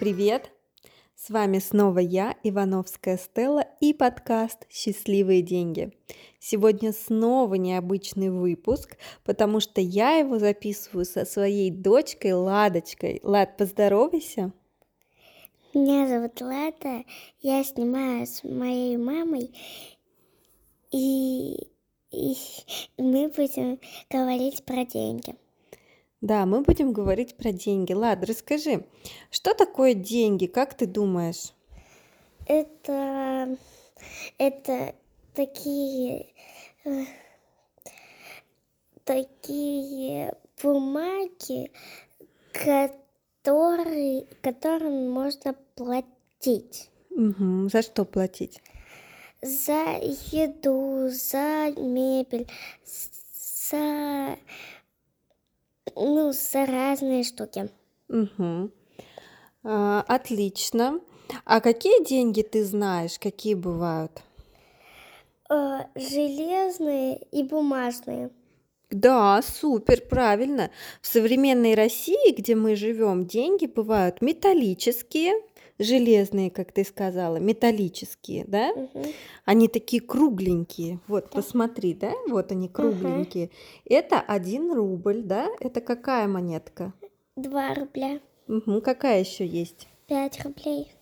Привет-привет! С вами снова я, Ивановская Стелла, и подкаст «Счастливые деньги». Сегодня снова необычный выпуск, потому что я его записываю со своей дочкой Ладочкой. Лад, поздоровайся! Меня зовут Лада, я снимаю с моей мамой, и, и мы будем говорить про деньги. Да, мы будем говорить про деньги. Лад, расскажи, что такое деньги, как ты думаешь? Это, это такие, э, такие бумаги, которые, которым можно платить. Мгм, За что платить? За еду, за мебель, за, ну, разные штуки. Мгм. А, Отлично. А какие деньги ты знаешь? Какие бывают? Э, Железные и бумажные. Да, супер, правильно. В современной России, где мы живем, деньги бывают металлические, железные, как ты сказала, металлические, да? Мгм. Они такие кругленькие. Вот, посмотри, да? Вот они кругленькие. Это один рубль, да? Это какая монетка? Два рубля, Мгм, Какая еще есть? пять рублей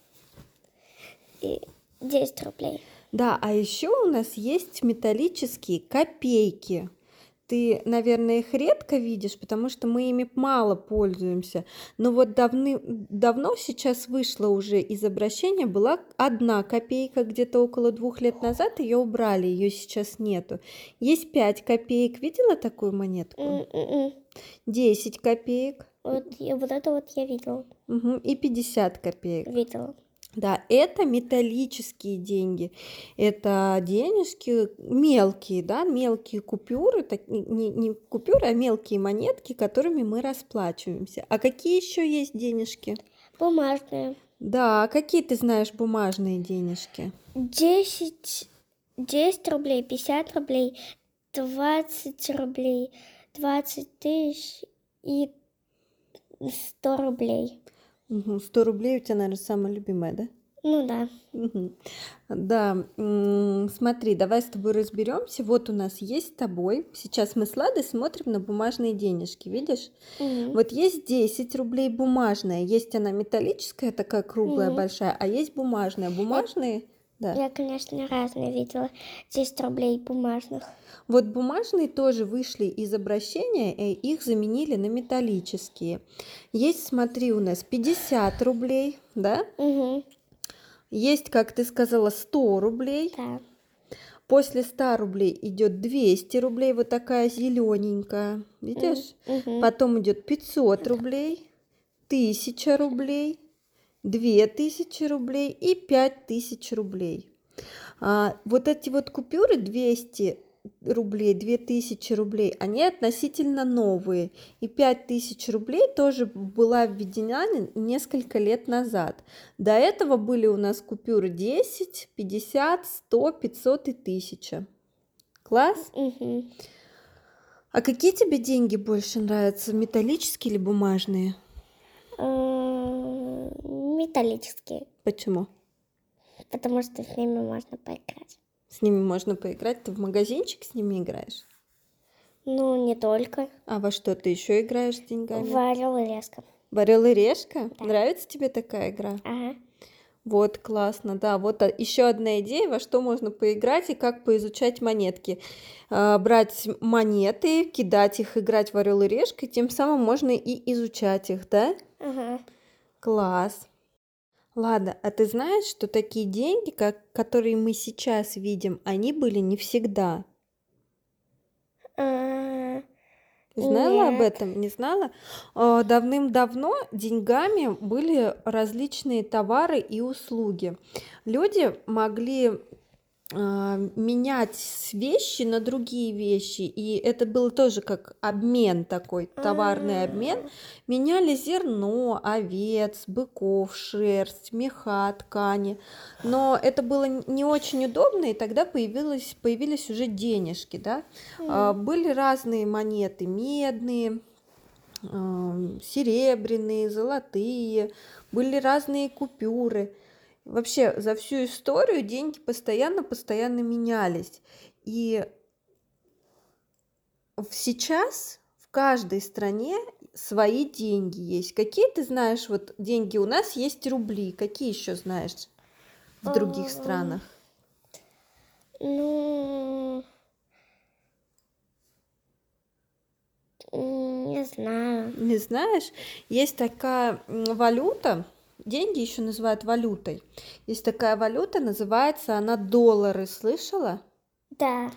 и десять рублей. Да, а еще у нас есть металлические копейки. Ты, наверное, их редко видишь, потому что мы ими мало пользуемся. Но вот давны, давно сейчас вышло уже из обращения, была одна копейка где-то около двух лет назад, ее убрали, ее сейчас нету. Есть пять копеек, видела такую монетку? М-м-м. Десять копеек Вот, вот это вот я видела, мгм, и пятьдесят копеек. видела. Да, это металлические деньги. Это денежки мелкие, да, мелкие купюры, так, не, не- купюры, а мелкие монетки, которыми мы расплачиваемся. А какие еще есть денежки? Бумажные. Да, какие ты знаешь бумажные денежки? Десять, десять рублей, пятьдесят рублей, двадцать рублей, двадцать тысяч и сто рублей. Мгм, 100 рублей у тебя, наверное, самая любимая, да? Ну да. Да, смотри, давай с тобой разберемся. Вот у нас есть с тобой. Сейчас мы с Ладой смотрим на бумажные денежки, видишь? Мгм. Вот есть 10 рублей бумажная, есть она металлическая, такая круглая, Мгм. большая, а есть бумажная. Бумажные, да. Я, конечно, разные видела. 10 рублей бумажных. Вот бумажные тоже вышли из обращения, и их заменили на металлические. Есть, смотри, у нас 50 рублей, да? Угу. Есть, как ты сказала, 100 рублей. Да. После 100 рублей идет 200 рублей, вот такая зелененькая, видишь? Мгм. Потом идет 500 рублей, 1000 рублей, 2000 рублей и 5000 рублей. А, вот эти вот купюры 200 рублей, 2000 рублей, они относительно новые. И 5000 рублей тоже была введена не- несколько лет назад. До этого были у нас купюры 10, 50, 100, 500 и 1000. Класс? Мгм. А какие тебе деньги больше нравятся, металлические или бумажные? Металлические, Почему? потому что с ними можно поиграть. С ними можно поиграть. Ты в магазинчик с ними играешь? Ну, не только. А во что ты еще играешь с деньгами? В орел и леска. В Орел и Решка? Нравится тебе такая игра? Ага. Вот, классно, да. Вот еще одна идея, во что можно поиграть и как поизучать монетки. А, Брать монеты, кидать их, играть в Орел и Решка, и тем самым можно и изучать их, да? Ага. Класс. Ладно, а ты знаешь, что такие деньги, как, которые мы сейчас видим, они были не всегда? А, Знала об Нет. этом? Не знала? А, Давным-давно деньгами были различные товары и услуги. Люди могли менять с вещи на другие вещи, и это было тоже как обмен такой, товарный обмен. Меняли зерно, овец, быков, шерсть, меха, ткани. Но это было не очень удобно, и тогда появилось, появились уже денежки, да. А, Были разные монеты, медные, серебряные, золотые, были разные купюры. Вообще за всю историю деньги постоянно-постоянно менялись. И сейчас в каждой стране свои деньги есть. Какие ты знаешь, вот деньги у нас есть рубли, какие еще знаешь в других странах? Ну, не знаю. Не знаешь, есть такая валюта, деньги еще называют валютой. Есть такая валюта, называется она доллары, слышала? Да.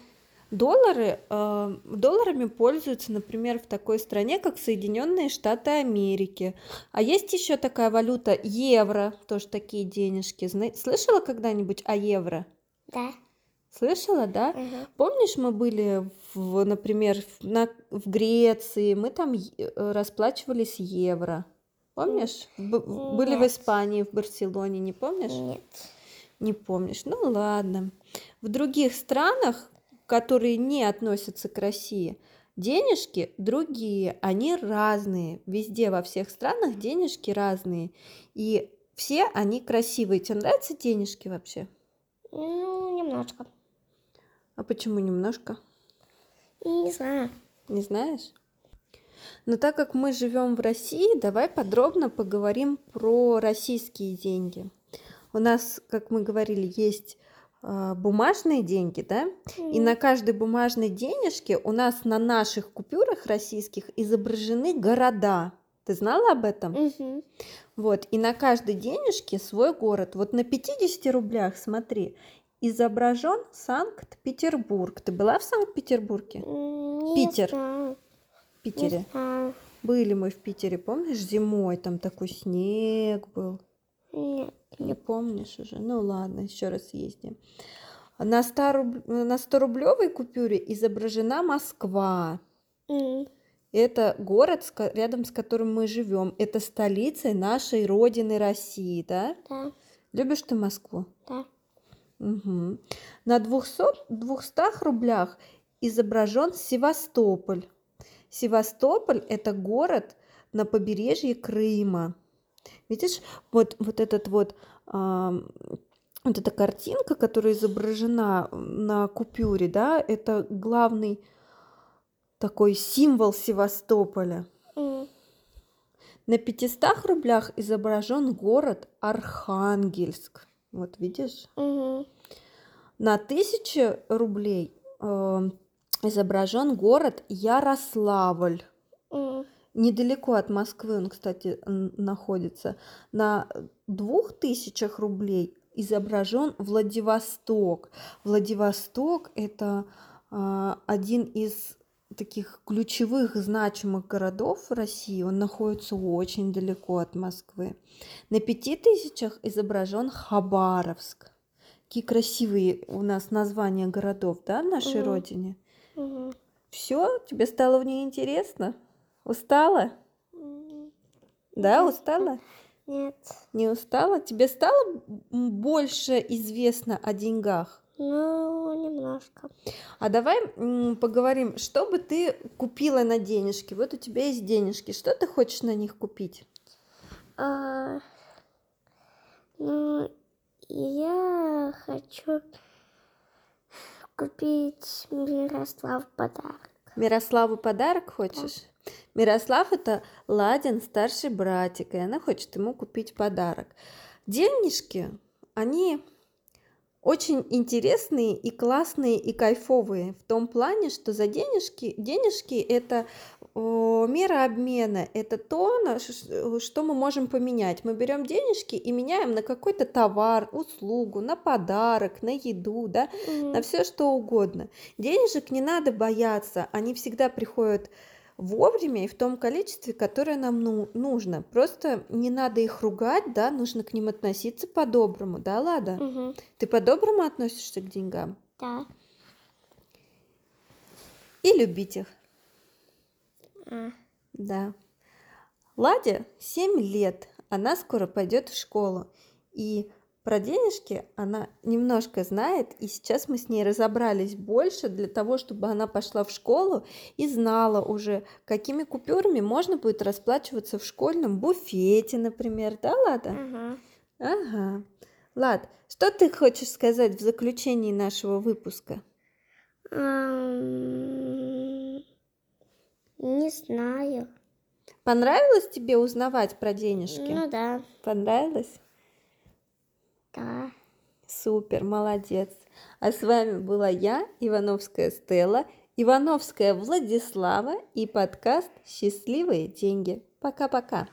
Доллары, э, долларами пользуются, например, в такой стране, как Соединенные Штаты Америки. А есть еще такая валюта евро, тоже такие денежки. Зна- Слышала когда-нибудь о евро? Да. Слышала, да? Мгм. Помнишь, мы были, в, например, в, на- в Греции, мы там э, расплачивались евро. Помнишь? Б- были в. Испании, в Барселоне, не помнишь? Нет. Не помнишь. Ну ладно. В других странах, которые не относятся к России, денежки другие, они разные. Везде, во всех странах денежки разные. И все они красивые. Тебе нравятся денежки вообще? Ну, немножко. А почему немножко? Не знаю. Не знаешь? Но так как мы живем в России, давай подробно поговорим про российские деньги. У нас, как мы говорили, есть а, бумажные деньги, да? И Мгм. на каждой бумажной денежке у нас на наших купюрах российских изображены города. Ты знала об этом? Мгм. Вот, и на каждой денежке свой город. Вот на 50 рублях, смотри, изображен Санкт-Петербург. Ты была в Санкт-Петербурге? Не Питер. В Питере? Не. Были мы в Питере, помнишь, зимой там такой снег был. Нет. Не помнишь уже? Ну ладно, еще раз ездим. На 100, руб... на 100 рублевой купюре изображена Москва. М, Это город, рядом с которым мы живем. Это столица нашей родины России, да? Да. Любишь ты Москву? Да. Мгм. На 200, 200 рублях изображен Севастополь. Севастополь– это город на побережье Крыма. Видишь, вот, вот этот вот, ам, вот эта картинка, которая изображена на купюре, да, это главный такой символ Севастополя. М, На 500 рублях изображен город Архангельск. Вот видишь? мгм. На 1000 рублей э, изображен город Ярославль. М, Недалеко от Москвы он, кстати, находится. На двух тысячах рублей изображен Владивосток. Владивосток– это а, один из таких ключевых значимых городов в России. Он находится очень далеко от Москвы. На пяти тысячах изображен Хабаровск. Какие красивые у нас названия городов, да, в нашей Мгм. родине. Мгм. Все, тебе стало в ней интересно? Устала? М, Да, устала? Нет. Не устала? Тебе стало больше известно о деньгах? Ну, немножко. А давай поговорим, что бы ты купила на денежки? Вот у тебя есть денежки, что ты хочешь на них купить? А, ну, я хочу купить Мирослав подарок. Мирославу подарок хочешь? Мирослав это Ладин, старший братик, и она хочет ему купить подарок. Денежки, они очень интересные и классные и кайфовые в том плане, что за денежки, денежки это мера обмена, это то, что мы можем поменять. Мы берем денежки и меняем на какой-то товар, услугу, на подарок, на еду, да, Мгм. на все что угодно. Денежек не надо бояться, они всегда приходят вовремя и в том количестве, которое нам ну- нужно. Просто не надо их ругать, да, нужно к ним относиться по-доброму, да, Лада? Мгм. Ты по-доброму относишься к деньгам Да. и любить их, А, да. Ладе 7 лет, она скоро пойдет в школу, и про денежки она немножко знает, и сейчас мы с ней разобрались больше для того, чтобы она пошла в школу и знала уже, какими купюрами можно будет расплачиваться в школьном буфете, например, да, Лада? Ага. Ага. Лад, что ты хочешь сказать в заключении нашего выпуска? Не знаю. Понравилось тебе узнавать про денежки? Ну да, Понравилось? Да. Супер, молодец. А с вами была я, Ивановская Стелла, Ивановская Владислава и подкаст «Счастливые деньги». Пока-пока.